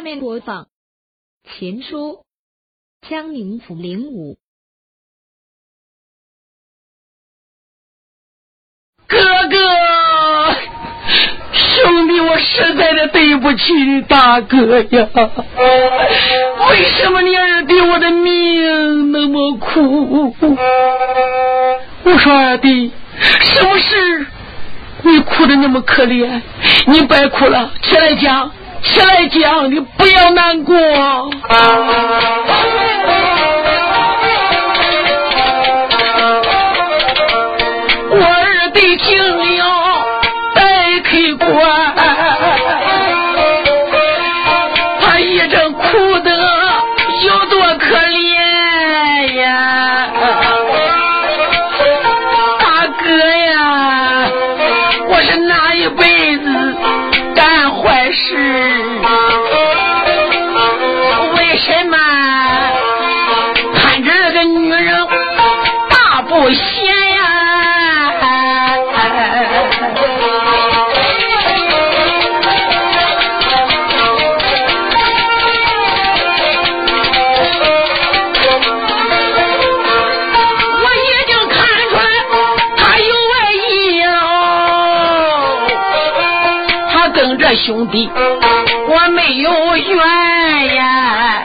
下面播放《秦书》，江宁府零五。哥哥，兄弟，我实在的对不起你大哥呀！为什么你二弟我的命那么苦？我说二弟，什么事？你哭的那么可怜，你别哭了，起来讲。起来讲，你不要难过。弟，我没有怨呀，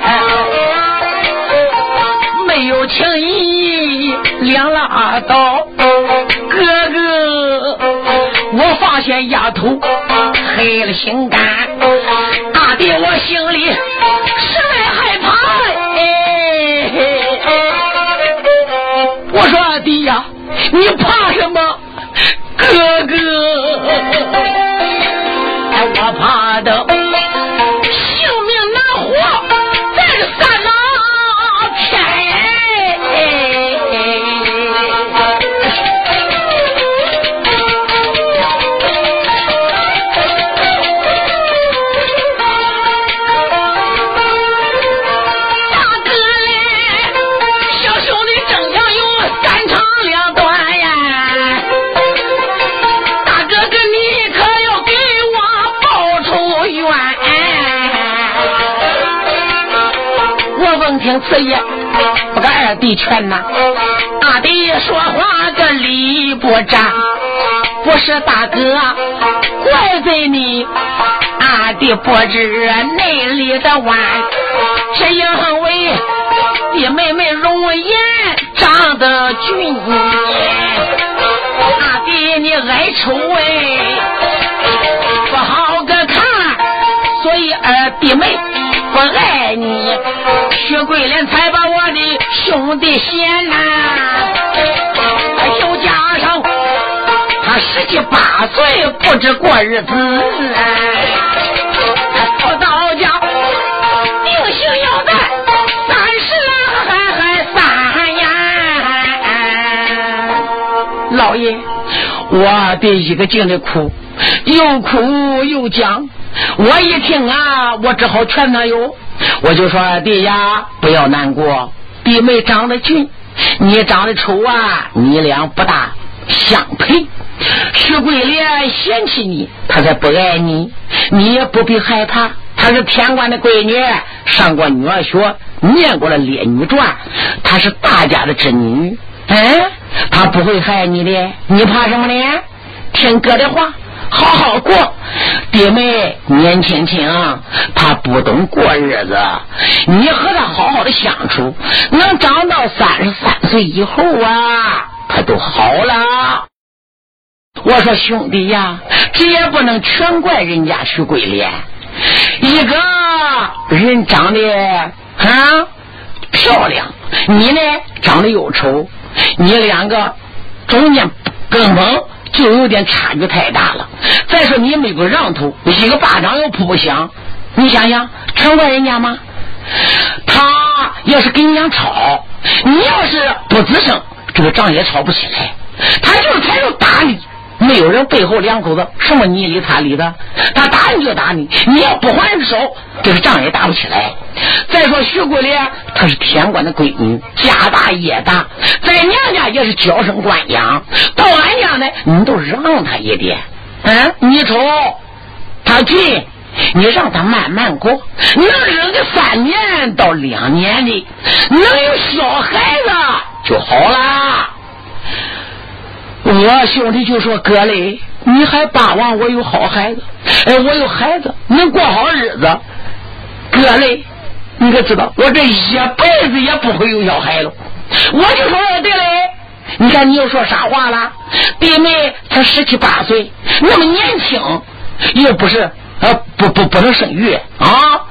没有情义两拉倒。哥哥，我发现丫头黑了心肝，大弟我心里实在害怕。我说二弟呀，你怕什么？听此言，不跟二弟劝呐。二弟说话个理不仗，不是大哥怪罪你。二弟不知内里的弯，是因为弟妹妹容颜长得俊。二弟你爱丑哎，不好个看，所以二弟妹不爱你。薛桂莲才把我的兄弟嫌呐，又加上他十七八岁不知过日子，不到家定性要在三十还还三呀！老爷，我得一个劲的哭，又哭又讲，我一听啊，我只好劝他哟。我就说弟呀，不要难过，弟妹长得俊，你长得丑啊，你俩不大相配。徐桂莲嫌弃你，她才不爱你，你也不必害怕。她是天官的闺女，上过女儿学，念过了《烈女传》，她是大家的侄女，嗯，她不会害你的，你怕什么呢？听哥的话。好好过，弟妹年轻轻，他不懂过日子。你和他好好的相处，能长到三十三岁以后啊，他都好了。我说兄弟呀，这也不能全怪人家徐桂莲，一个人长得啊漂亮，你呢长得又丑，你两个中间根本。就有点差距太大了。再说你没个让头，一个巴掌又扑不响。你想想，全怪人家吗？他要是跟你俩吵，你要是不吱声，这个仗也吵不起来。他就是他要打你，没有人背后两口子什么你理他理的，他打你就打你。你要不还手，这个仗也打不起来。再说徐桂莲，她是天官的闺女，家大业大，在娘家也是娇生惯养。到俺家呢，你都让她一点。嗯，你瞅，她进，你让他慢慢过，能忍个三年到两年的，能有小孩子就好了。我兄弟就说：“哥嘞，你还巴望我有好孩子？哎，我有孩子，能过好日子。哥嘞，你可知道，我这一辈子也不会有小孩了。我就说对嘞，你看你又说啥话了？弟妹才十七八岁，那么年轻，又不是啊，不不不能生育啊。”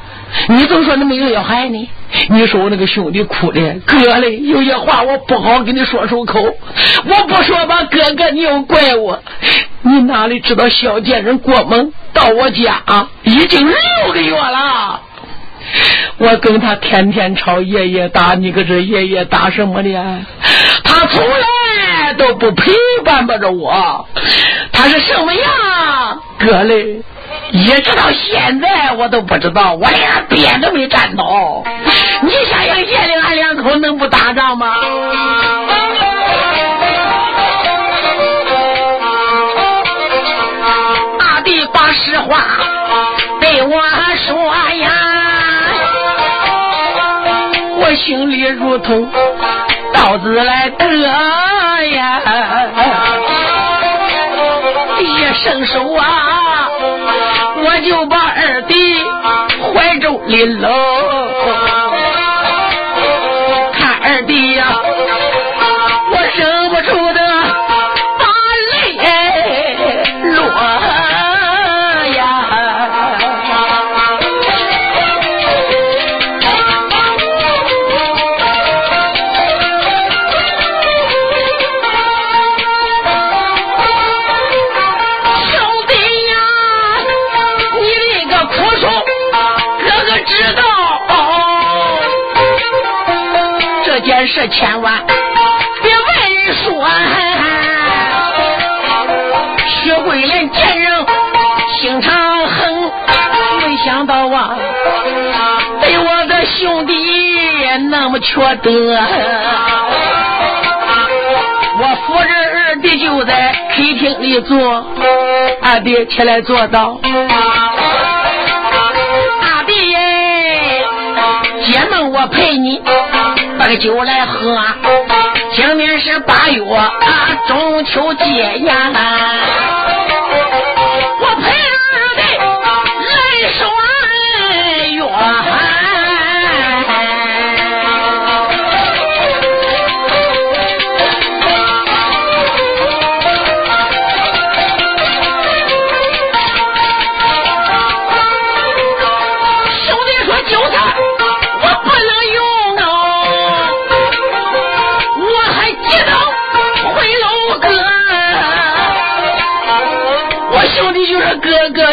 你怎么说那没有小孩呢？你说我那个兄弟哭的，哥嘞，有些话我不好跟你说出口，我不说吧，哥哥你又怪我。你哪里知道小贱人郭猛到我家啊，已经六个月了。我跟他天天吵，夜夜打，你搁这夜夜打什么的？他从来都不陪伴着我，他是什么样？哥嘞。一直到现在我都不知道，我连边都没站到。你想想，夜里俺两口能不打仗吗？大弟把实话对我说呀，我心里如同刀子来割呀，一伸手啊。我就把二弟怀中里搂，缺德。我扶着二弟就在客厅里坐，二弟起来坐道：“二弟耶，姐们我陪你。”把个酒来喝，今天是八月啊中秋节呀。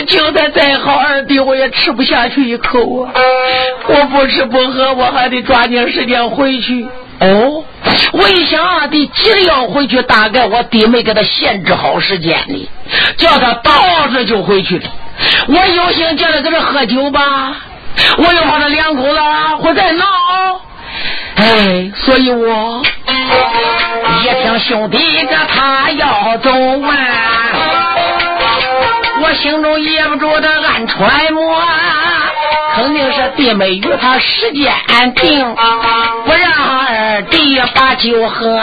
就算再好，二弟我也吃不下去一口啊！我不吃不喝，我还得抓紧时间回去。哦，我一想，二弟急着要回去，大概我弟没给他限制好时间呢，叫他倒着就回去了。我有心叫他搁这喝酒吧，我又怕他两口子会再闹。哎，所以我一听兄弟这他要走啊。我心中憋不住的暗揣摩，肯定是弟妹与他时间定，不让二弟把酒喝，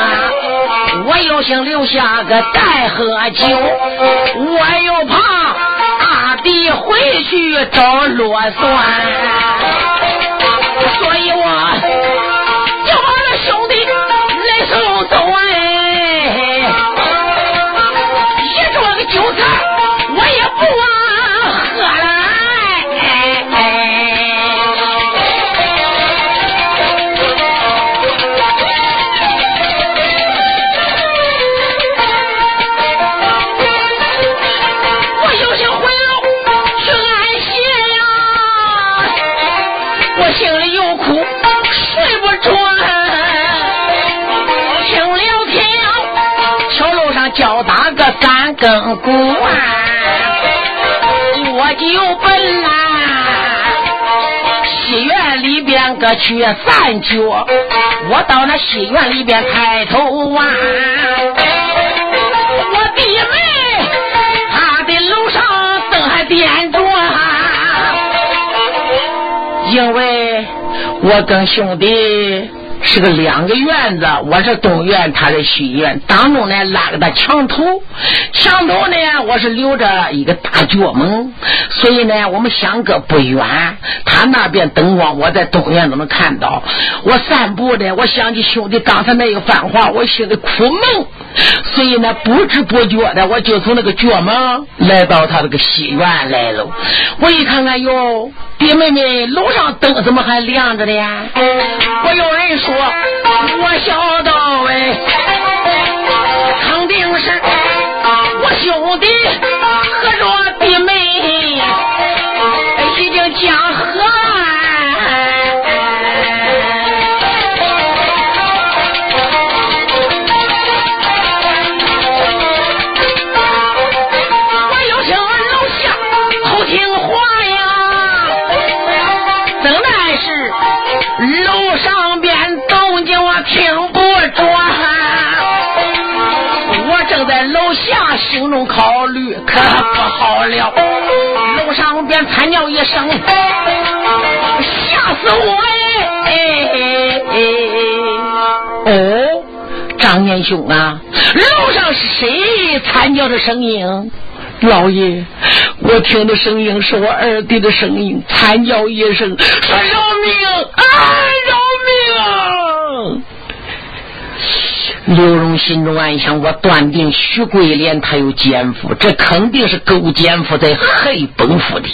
我又想留下个再喝酒，我又怕二弟回去找罗算，所以我更鼓啊，我就奔啦戏院里边个去散脚。我到那戏院里边抬头啊，我弟妹他的楼上灯还点着，因为我跟兄弟。是个两个院子，我是东院，他是西院，当中呢拉个大墙头，墙头呢我是留着一个大角门，所以呢我们相隔不远。他那边灯光，我在东院都能看到。我散步的，我想起兄弟刚才那个番话，我心里苦闷，所以呢不知不觉的我就从那个角门来到他这个西院来了。我一看看哟，弟妹妹，楼上灯怎么还亮着呢？我有人说。我晓得哎，肯定是我兄弟中考虑可不好了，楼上边惨叫一声，吓死我了！哦，张年兄啊，楼上是谁惨叫的声音？老爷，我听的声音是我二弟的声音，惨叫一声，说饶命啊，刘荣心中暗想：我断定徐桂莲她有奸夫，这肯定是勾奸夫在黑本府的。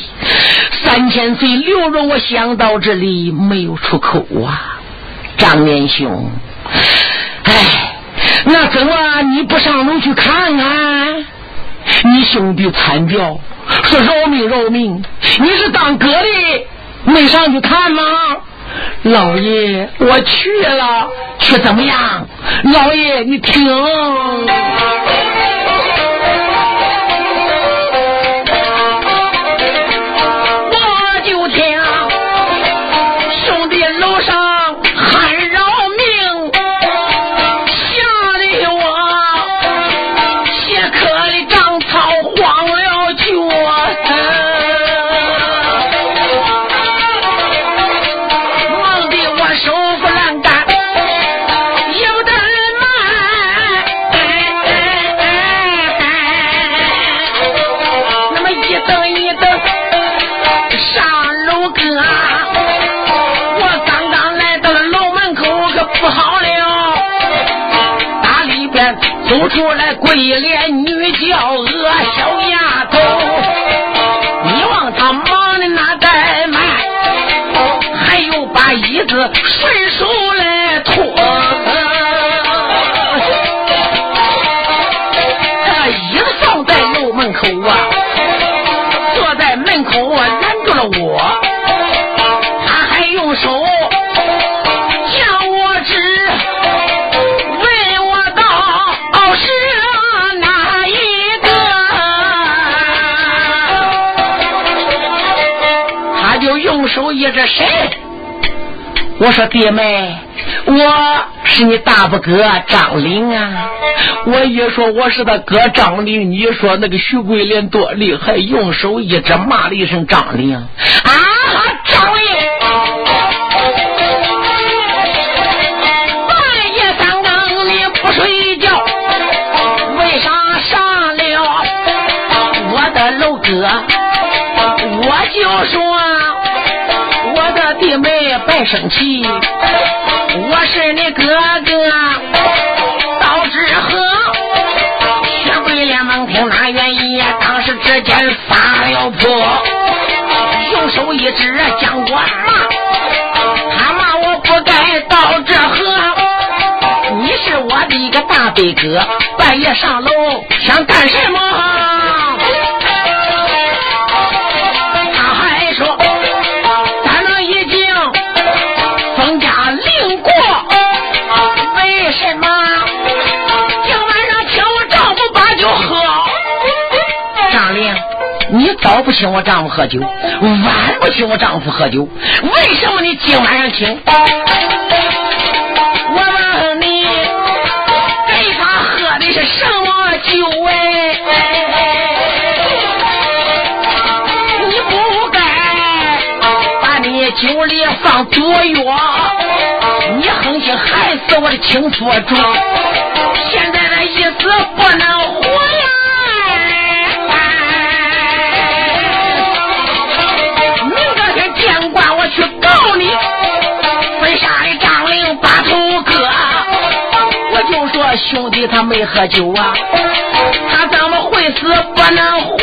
三千岁，刘荣，我想到这里没有出口啊！张连兄，哎，那怎么你不上楼去看看？你兄弟惨叫说饶命饶命，你是当哥的没上去看吗？老爷，我去了，去怎么样？老爷，你听。出来我说弟妹，我是你大伯哥张玲啊。我一说我是他哥张玲，你说那个徐桂莲多厉害，用手一指骂了一声张玲啊，张玲，半夜三更你不睡觉，为啥上了我的楼哥？我就说。生气，我是你哥哥刀之和。薛桂莲闻听哪愿意，当时之间发了泼，用手一指将我骂，他骂我不该刀之和。你是我的一个大伯哥，半夜上楼想干什么？早不请我丈夫喝酒，晚不请我丈夫喝酒，为什么你今晚上请？我问你，给他喝的是什么酒哎？你不该把你酒里放毒药，你狠心害死我的亲夫主，现在的一死不能我去告你，分杀的张灵把头割。我就说兄弟他没喝酒啊，他怎么会死不能活？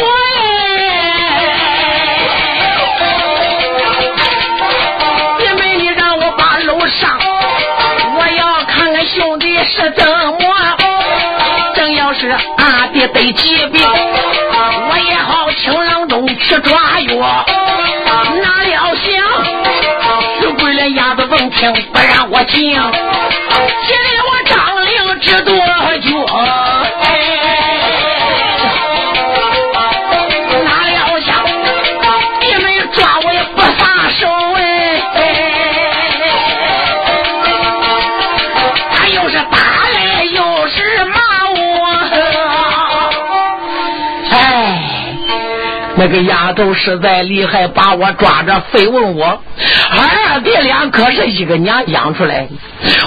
兄弟是怎么？正要是俺爹得疾病，我也好清冷中去抓药。哪料想，那丫头问听不让我进，气得我张灵知跺脚。拿刀枪，你们抓我也不撒手哎！他又是打来又是骂我，哎，那个丫头实在厉害，把我抓着非问我。弟俩可是一个娘养出来的。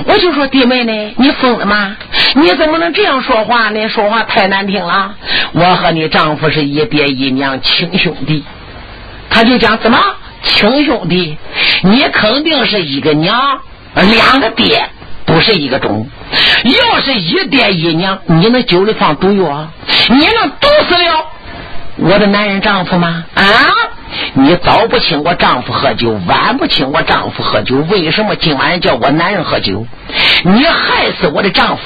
我就说弟妹呢，你疯了吗？你怎么能这样说话呢？说话太难听了。我和你丈夫是一爹一娘亲兄弟。他就讲怎么亲兄弟？你肯定是一个娘，两个爹，不是一个种。要是一爹一娘，你那酒里放毒药，你能毒死了？我的男人丈夫吗？啊！你早不请我丈夫喝酒，晚不请我丈夫喝酒，为什么今晚叫我男人喝酒？你害死我的丈夫，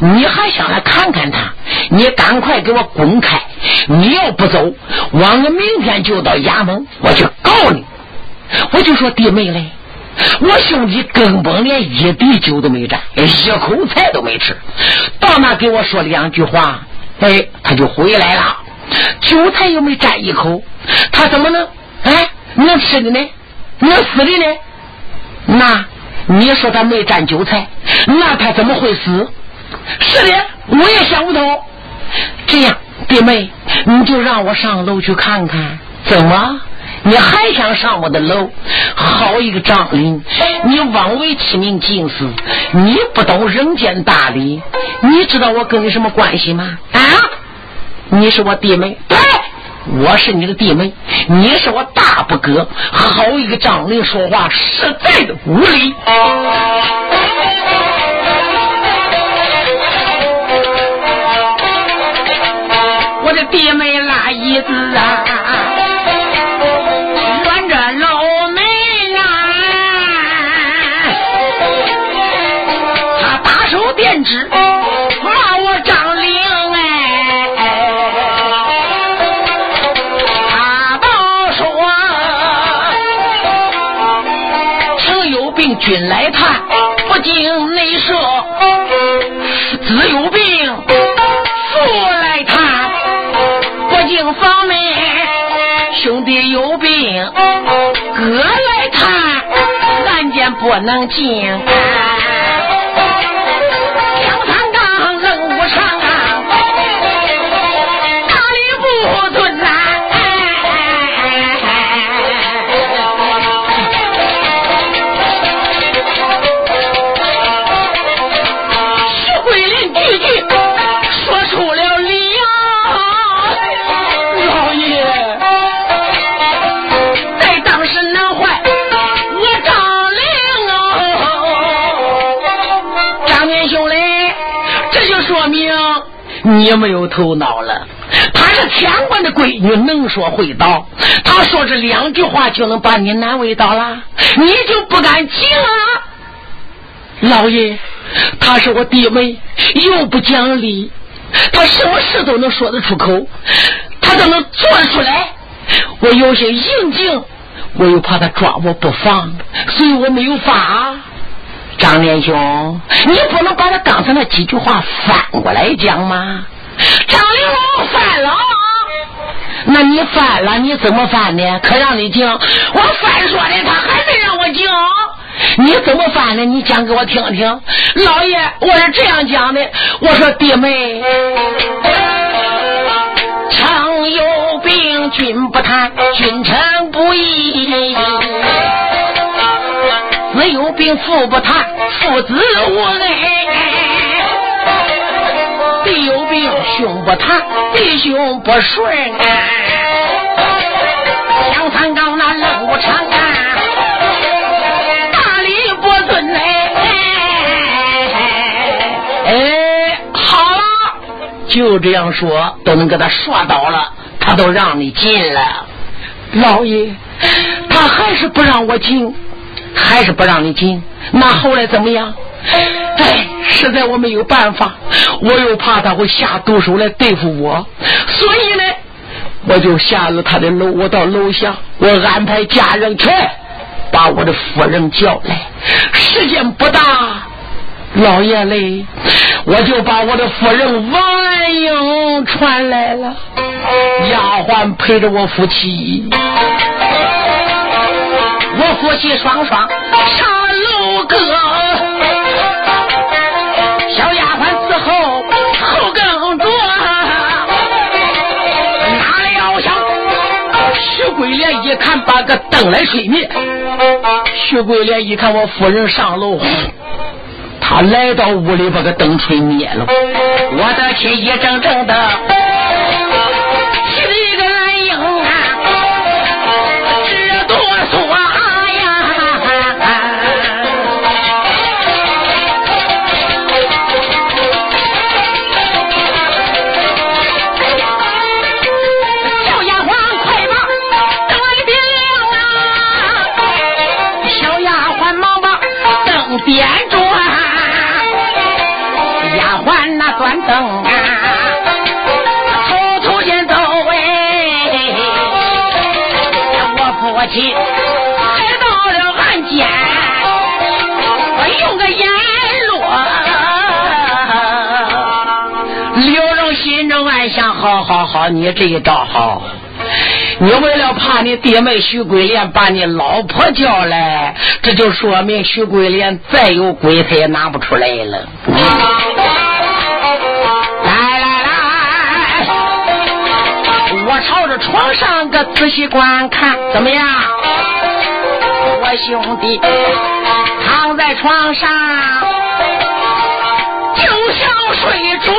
你还想来看看他？你赶快给我滚开！你要不走，我明天就到衙门，我去告你。我就说弟妹嘞，我兄弟根本连一滴酒都没沾，一口菜都没吃，到那给我说两句话，哎，他就回来了。韭菜又没沾一口，他怎么能哎能吃的呢？能死的呢？那你说他没沾韭菜，那他怎么会死？是的，我也想不通。这样，弟妹，你就让我上楼去看看。怎么？你还想上我的楼？好一个张林！你枉为欺民进士，你不懂人间大礼。你知道我跟你什么关系吗？啊？你是我弟妹，对，我是你的弟妹，你是我大伯哥。好一个张林说话实在的无理。我的弟妹拉椅子啊，君来探，不经内射；子有病，父来探，不经房门；兄弟有病，哥来探，案件不能进。你没有头脑了，她是天官的闺女，能说会道。她说这两句话就能把你难为到了，你就不敢进了。老爷，她是我弟妹，又不讲理，她什么事都能说得出口，她都能做得出来。我有些应景，我又怕她抓我不放，所以我没有发。张连兄，你不能把他刚才那几句话翻过来讲吗？张连龙翻了，那你翻了，你怎么翻呢？可让你讲，我翻说的，他还没让我讲。你怎么翻的？你讲给我听听。老爷，我是这样讲的，我说弟妹，常有病君不谈，君臣不义。父不谈，父子无恩。弟有病兄不谈，弟兄不顺。杨三刚那冷不长。就这样说，都能给他说到了，他都让你进了。老爷，他还是不让我进，还是不让你进。那后来怎么样？哎，实在我没有办法，我又怕他会下毒手来对付我，所以呢，我就下了他的楼，我到楼下，我安排家人去把我的夫人叫来，时间不大。老爷嘞，我就把我的夫人王安英传来了，丫鬟陪着我夫妻，夫妻双双上楼阁，小丫鬟伺候后跟着，哪料想徐桂莲一看把个灯来吹灭，徐桂莲一看我夫人上楼。他来到屋里，把个灯吹灭了。我的心一怔怔的。好，你这一招好。你为了怕你弟妹徐桂莲把你老婆叫来，这就说明徐桂莲再有鬼，他也拿不出来了。来来来，我朝着床上个仔细观看，怎么样？我兄弟躺在床上，就像睡着。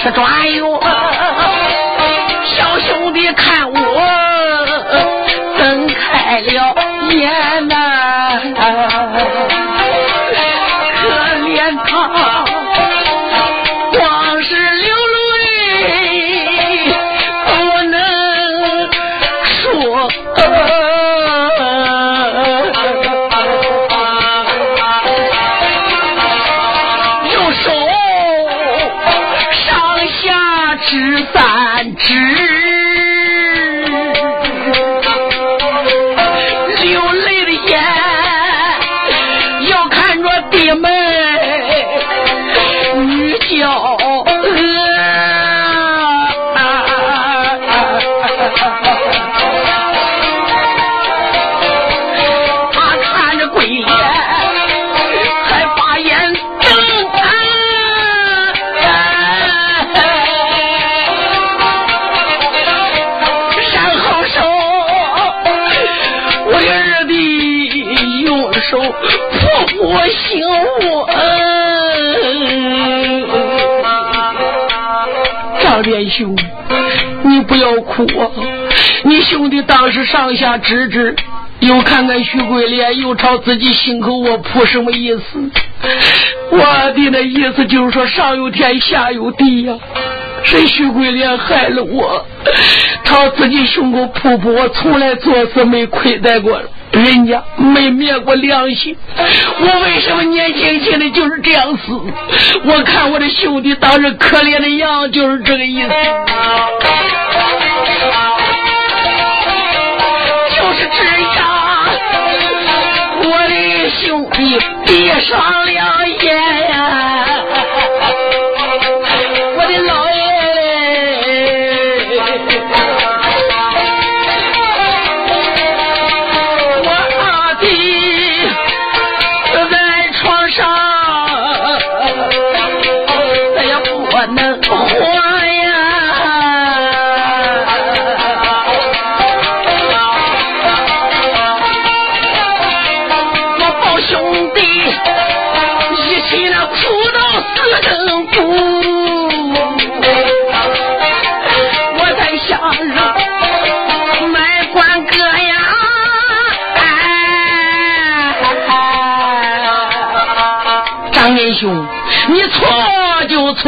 吃转悠，兄，你不要哭啊！你兄弟当时上下指指，又看看徐桂莲，又朝自己心口我扑，什么意思？我的那意思就是说，上有天，下有地呀。是徐桂莲害了我，朝自己胸口扑扑。我从来做事没亏待过人家，没灭过良心。我为什么年轻轻的就是这样死？我看我的兄弟当时可怜的样，就是这个意思。就是这样，我的兄弟闭上了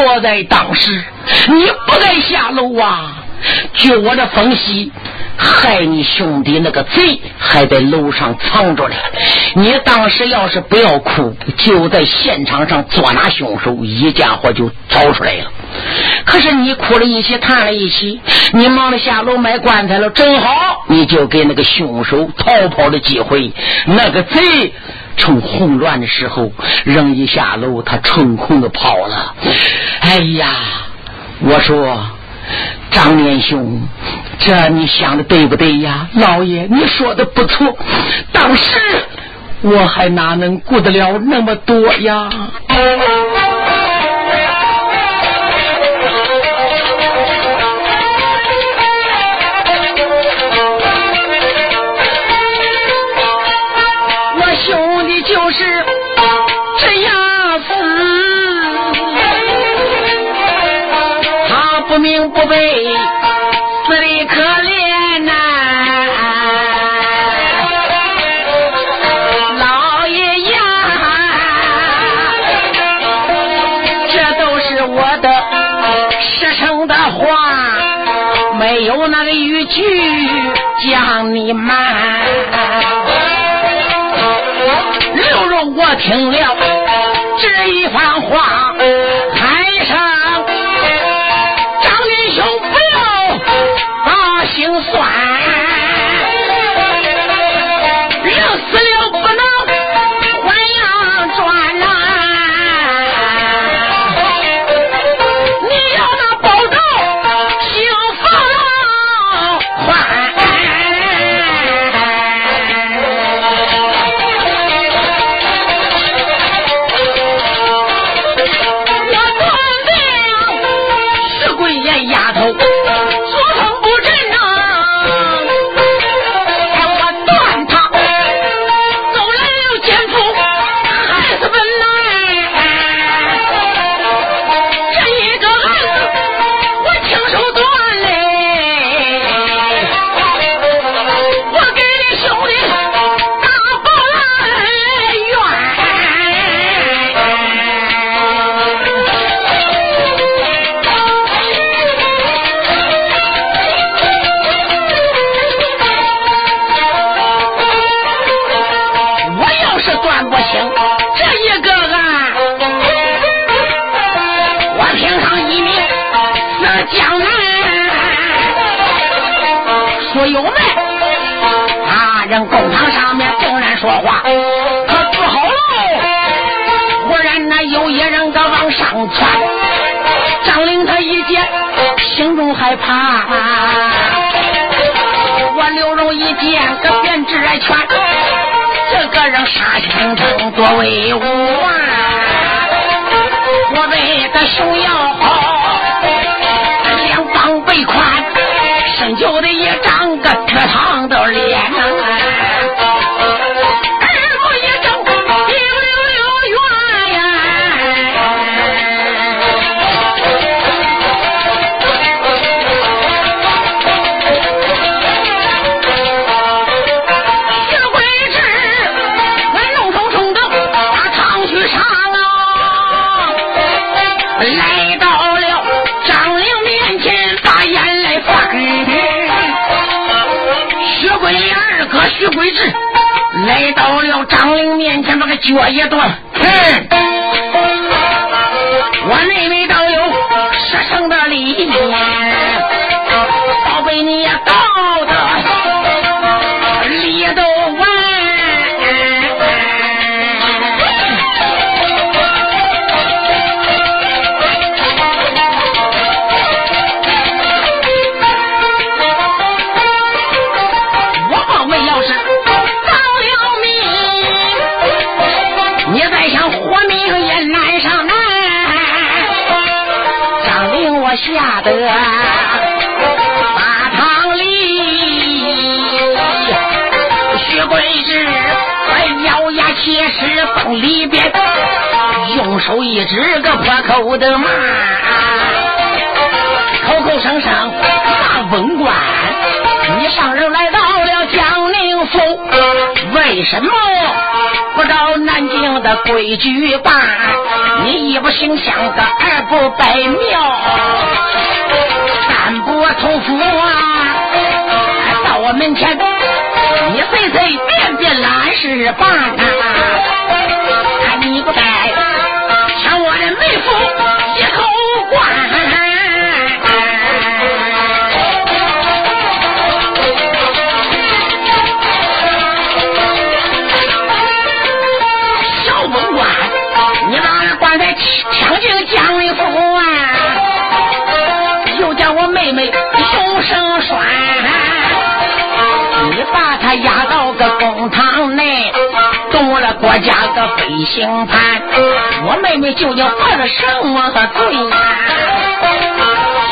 错在当时，你不该下楼啊！据我的分析，害你兄弟那个贼还在楼上藏着呢。你当时要是不要哭，就在现场上捉拿凶手，一家伙就找出来了。可是你哭了一起，叹了一起，你忙着下楼买棺材了，正好你就给那个凶手逃跑的机会。那个贼趁混乱的时候，人一下楼，他成空的跑了。哎呀，我说张连兄，这你想的对不对呀？老爷，你说的不错。当时我还哪能顾得了那么多呀？不明不白，死的可怜呐！老爷呀，这都是我的实诚的话，没有那个语句将你瞒。刘荣，我听了这一番话。面前，把个脚一断，哼，得大堂里，薛贵志快咬牙切齿往里边，用手一指个破口的骂，口口声声骂文官，你上任来到了江宁府，为什么不照南京的规矩办？你一不形象个，二不拜庙，头福啊！到我门前，你随随便便来事办啊！你不该抢我的妹夫一口罐。我家个飞行盘，我妹妹究竟犯了什么罪呀、啊？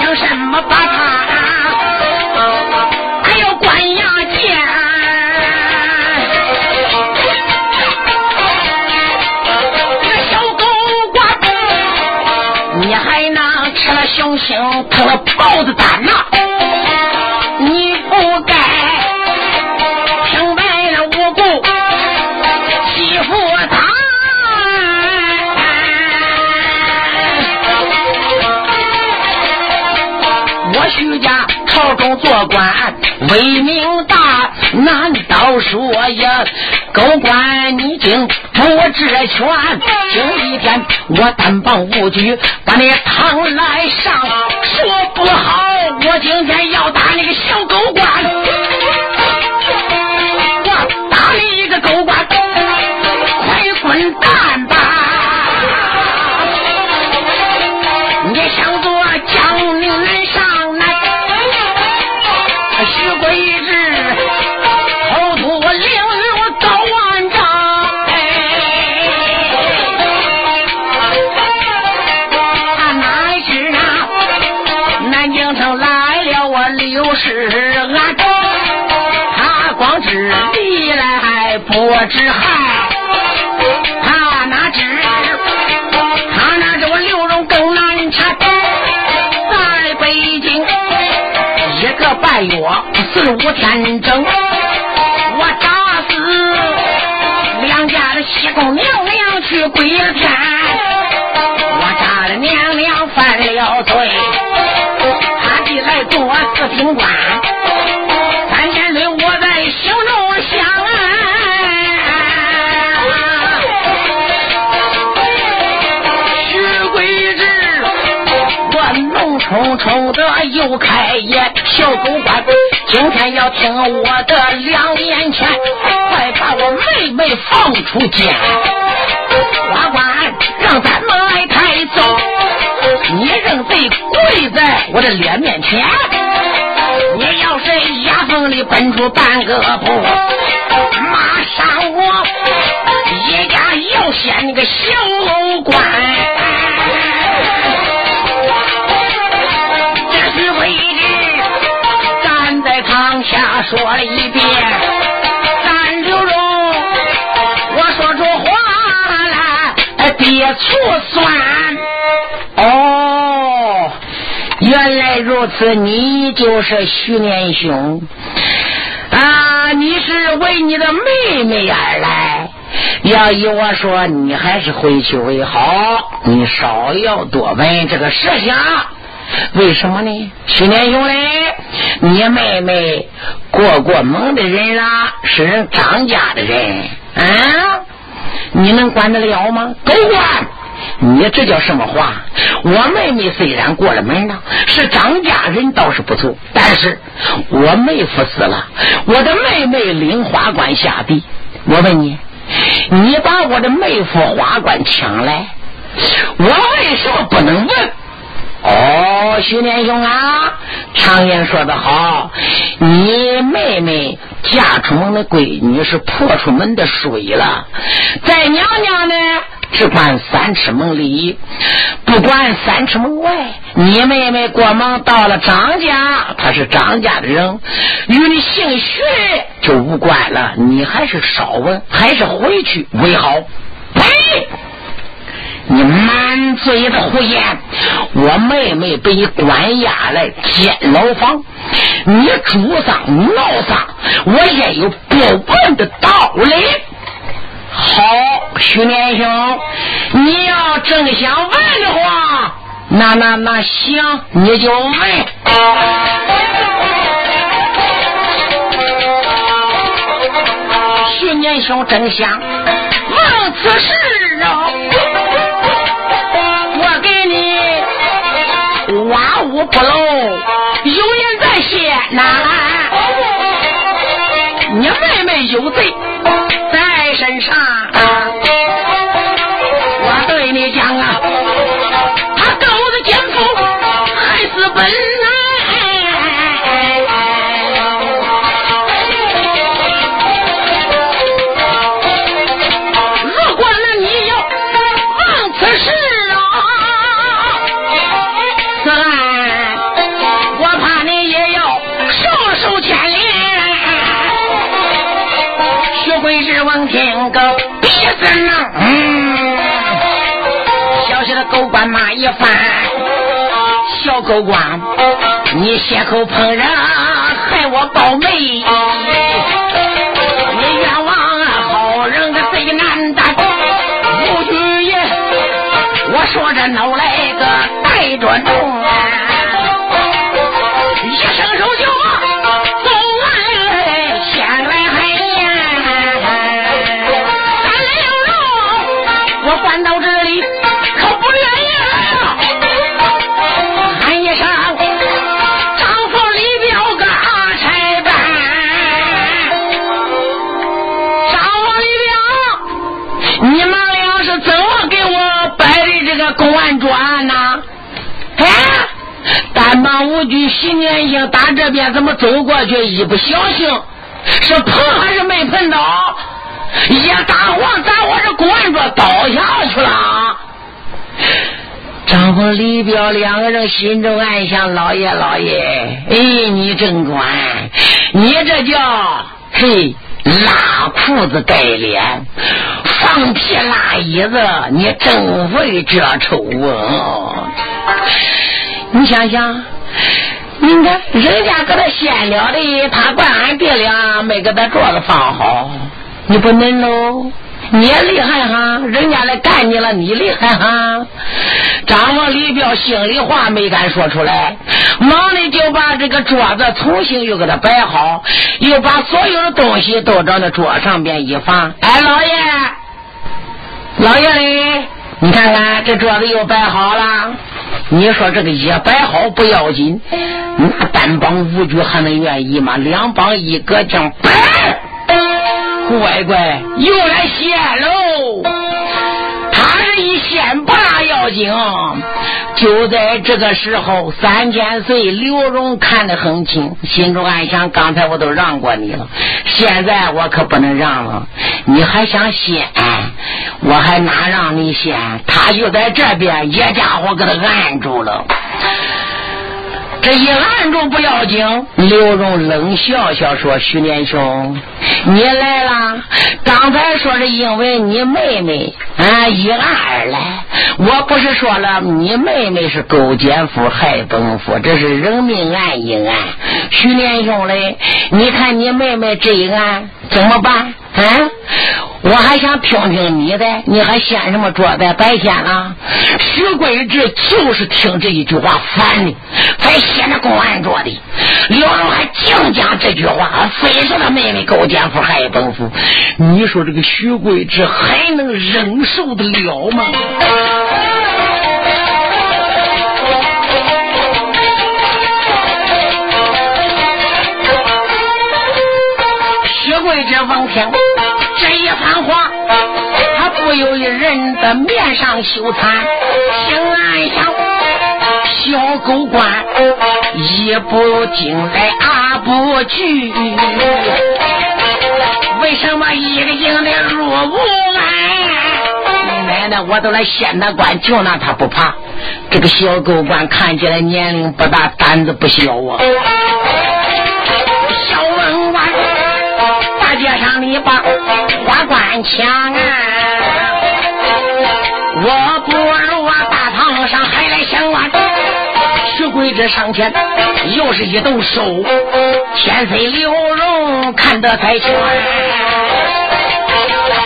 凭什么把她还要关押监？这小狗瓜子，你还能吃了雄心，吐了豹子胆呐、徐家朝中做官，威名大，难道说呀？狗官，你竟不知权！今一天我单棒无举，把你堂来上，说不好，我今天要打你个小狗官！我打你一个狗官，半月十五天整，我打死两家的西宫娘娘去归天，我扎了娘娘犯了罪。来做四品官，不开眼，小狗官，今天要听我的两言劝，快把我妹妹放出监，花官让咱们来抬走。你认贼跪在我的脸面前，你要是牙缝里奔出半个步，马上我一家要掀你个小官。堂下说了一遍，三刘荣，我说出话来别错算。哦，原来如此，你就是徐年兄啊！你是为你的妹妹而来，要依我说，你还是回去为好。你少要多问这个事情，为什么呢？徐年兄嘞，你妹妹过过门的人啦，是人张家的人啊，你能管得了吗？狗官！你这叫什么话？我妹妹虽然过了门了，是张家人倒是不错，但是我妹夫死了，我的妹妹领花冠下地。我问你，你把我的妹夫花冠抢来，我为什么不能问？哦，徐连兄啊，常言说得好，你妹妹嫁出门的闺女是泼出门的水了，在娘娘呢。只管三尺门里，不管三尺门外。你妹妹过门到了张家，她是张家的人，与你姓徐就无关了。你还是少问，还是回去为好。呸！你满嘴的胡言！我妹妹被你关押来监牢房，你主丧闹丧，我也有不问的道理。好，徐年兄，你要正想问的话，那那那行，你就问。徐年兄正想问此事挖屋不漏，有人在先呐，你妹妹有罪。官骂一番，小狗官，你血口喷人，害我倒霉，你冤枉好人的贼难担。吴举爷，我说这脑来个带着重。公安专案呐，哎，单帮五局徐年兴打这边怎么走过去？一不小心是碰还是没碰到？一打晃，咱我这公安桌倒下去了。张峰、李彪两个人心中暗想：老爷，老爷，哎，你真管，你这叫嘿。拉裤子盖脸，放屁拉椅子，你真会这臭啊！你想想，你看人家搁他先了的，他怪俺爹俩没给他桌子放好，你不能喽。你也厉害哈，人家来干你了，你厉害哈。张王李彪心里话没敢说出来，忙的就把这个桌子重新又给他摆好，又把所有的东西都找那桌上边一放。哎，老爷，老爷嘞，你看看这桌子又摆好了。你说这个一摆好不要紧，那单帮五局还能愿意吗？两帮一个将摆。乖乖，又来献喽！他是一献不大要紧。就在这个时候，三千岁刘荣看得很清，心中暗想：刚才我都让过你了，现在我可不能让了。你还想献？我还哪让你献？他就在这边，一家伙给他按住了。这一按住不要紧，刘荣冷笑笑说：“徐连兄，你来了。刚才说是因为你妹妹啊，一按而来。我不是说了，你妹妹是勾奸夫害本夫，这是人命案一案。徐连兄嘞，你看你妹妹这一案怎么办？啊？”我还想听听你的，你还掀什么桌子？白掀了。徐贵志就是听这一句话烦的，才掀着公安桌的。刘荣还净讲这句话，非说他妹妹勾奸夫害本夫。你说这个徐贵志还能忍受得了吗？徐贵志闻听这一番话，他不由一人的面上羞惭，心暗想：小狗官一不进来二不去，为什么一个劲的入屋来？奶奶，我都来县大官，就那他不怕。这个小狗官看起来年龄不大，胆子不小啊。小文官，大街上你把官抢啊！我不如啊，大堂上还来相望。徐贵这上前又是一动手，天飞刘荣看得太全。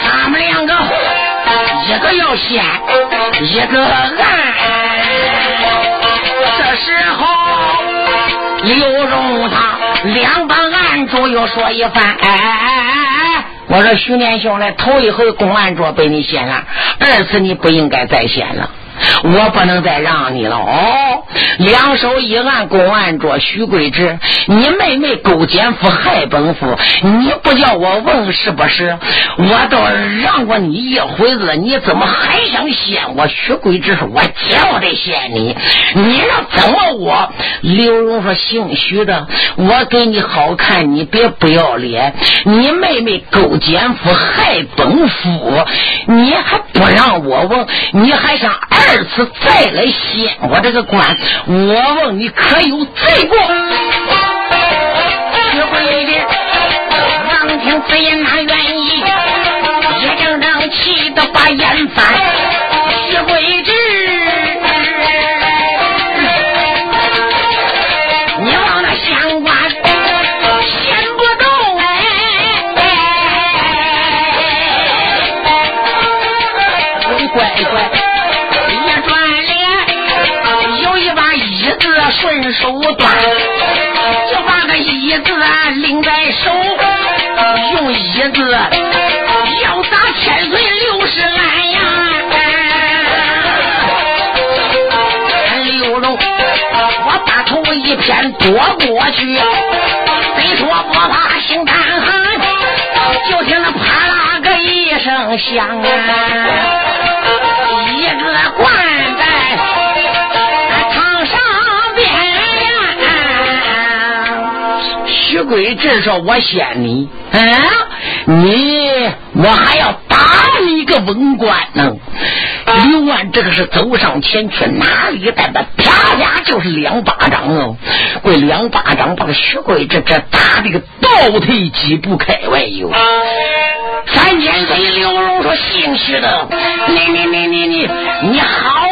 他们两个一个要先，一个暗。这时候刘荣他两个暗主又说一番，哎哎哎！我说徐连兄来，头一回公安桌被你掀了，二次你不应该再掀了。我不能再让你了哦！两手一按公案桌，徐贵志，你妹妹勾奸夫害本夫，你不叫我问是不是？我都让过你一回子，你怎么还想陷我？徐贵志说：“我叫得陷你，你让怎么我？”刘荣说：“姓徐的，我给你好看，你别不要脸。你妹妹勾奸夫害本夫，你还不让我问？你还想二？”二次再来掀我这个官，我问你可有罪过？徐贵的王听此言哪愿意？也正当气得把眼翻。徐贵之，手端，就把个椅子拎在手，用椅子要砸千岁六十来呀！刘荣，我把头一偏躲过去，虽说不怕心胆寒，就听那啪啦个一声响啊！徐贵志说：“我先你，嗯，你我还要打你个文官呢。”刘安这个是走上前去，哪里带的啪啪就是两巴掌哦，这两巴掌把徐贵这这打的个倒退几步开外哟。三千岁刘荣说：“姓徐的，你你你你你你好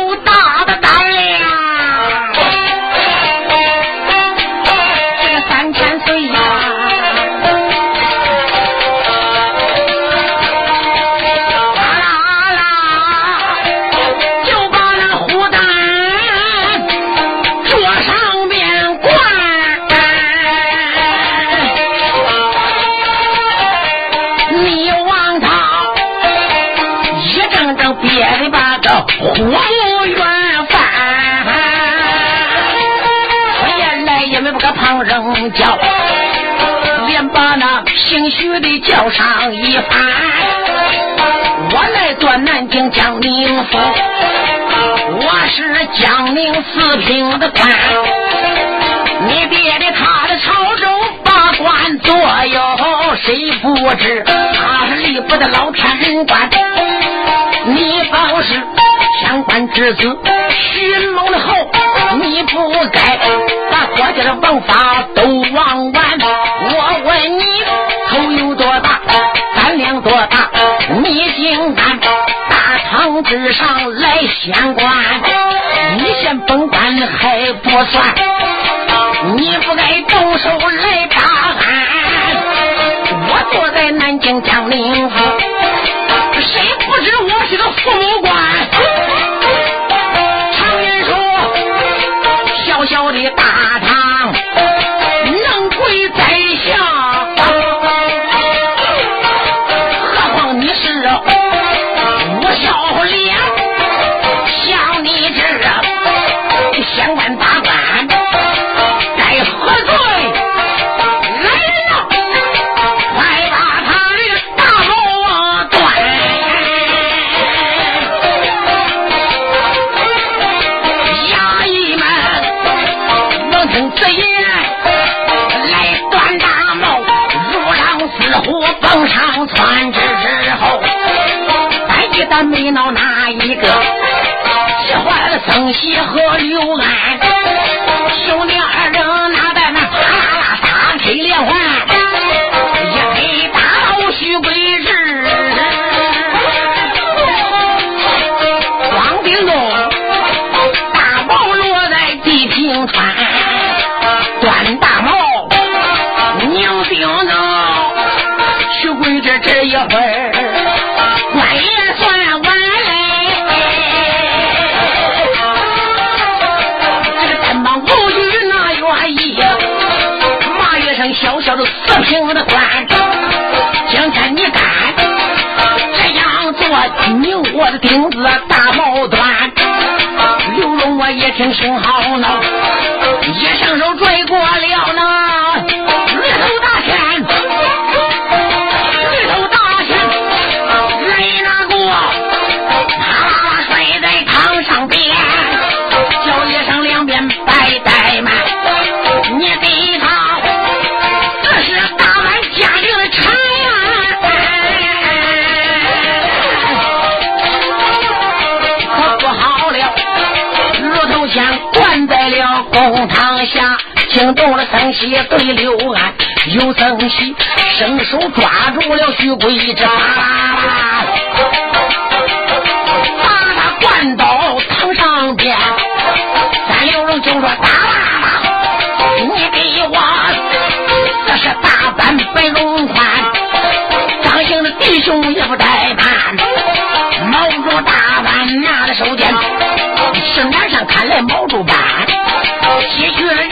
姓徐的叫上一番。我来做南京江宁府，我是江宁四品的官。你爹的他的朝中把官做哟，谁不知他是吏部的老天官？你倒是。天官之子，寻谋的后，你不该把国家的王法都忘完。世上来显官？你先本官还不算，你不该动手来打俺。我坐在南京江宁府。坏了曾喜和刘安，四平的官，今天你敢这样做，你我的钉子大毛端。刘荣我也听心好恼，一伸手拽动了僧喜对刘安，有僧喜伸手抓住了徐贵章，把他灌到堂上边。三六龙就说：“大喇喇，你给我，这是大板白龙宽，张姓的弟兄也不怠慢，毛住大板拿在手间。”圣坛上看来毛主板，西去了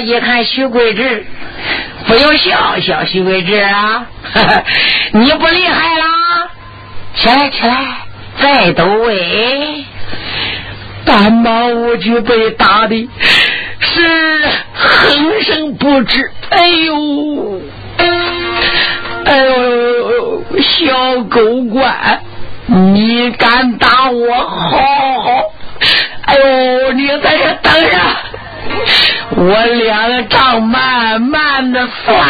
一看徐桂志。不由笑笑，徐桂志啊，你不厉害啦！起来，起来，再斗位。单马我就被打的是哼声不止，哎呦，哎呦，小狗官，你敢打我？好好，哎呦，你在这等着。我两个账慢慢的算，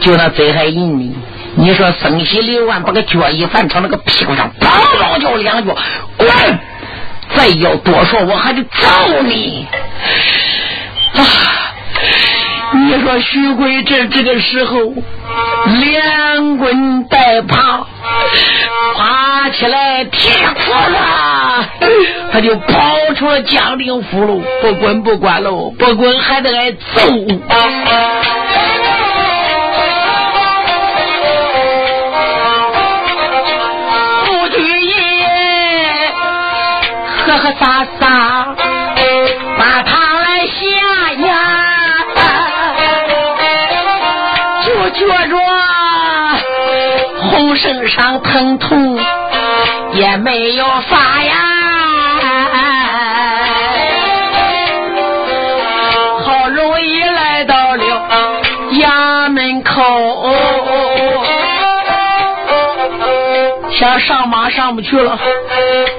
就那嘴还硬呢。你说生喜刘万把个脚一翻，朝那个屁股上梆梆叫两脚，滚！再要多说，我还得揍你！啊！你说徐贵这这个时候连滚带爬，爬起来提裤子，他就跑出了江陵府喽，不滚不管喽，不滚还得挨揍。不举爷呵呵撒上疼痛也没有发呀。好容易来到了衙门口，想上马上不去了，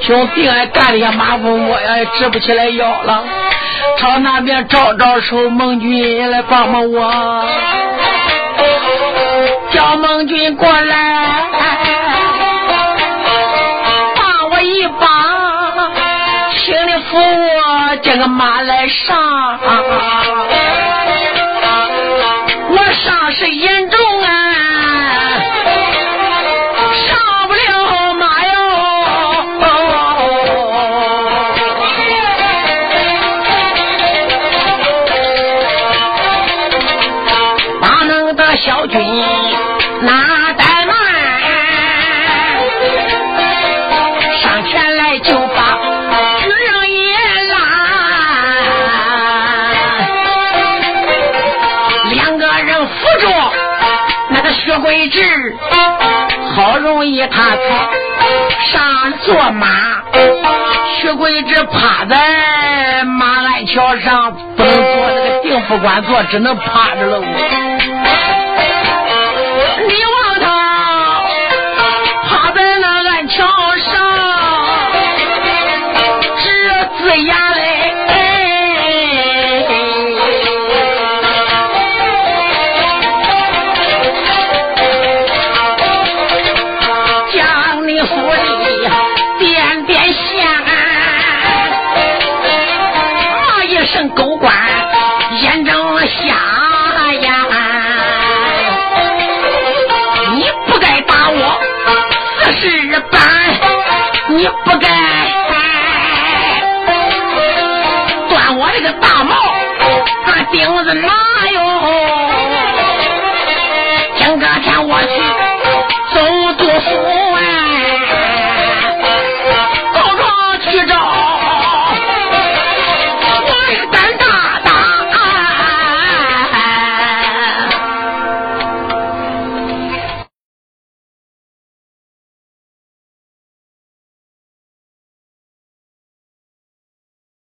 兄弟俺干的也马蜂窝呀，也直不起来腰了。朝那边招招手，孟军来帮帮我，叫孟军过来，我这个马来上。我伤势严重啊，上不了马哟。哪能得小军哪好容易他才上坐马。薛贵志趴在马鞍桥上，不能坐那个定副官坐，只能趴着了。你望他趴在那鞍桥上，直呲牙子拿哟！今个天我去走杜甫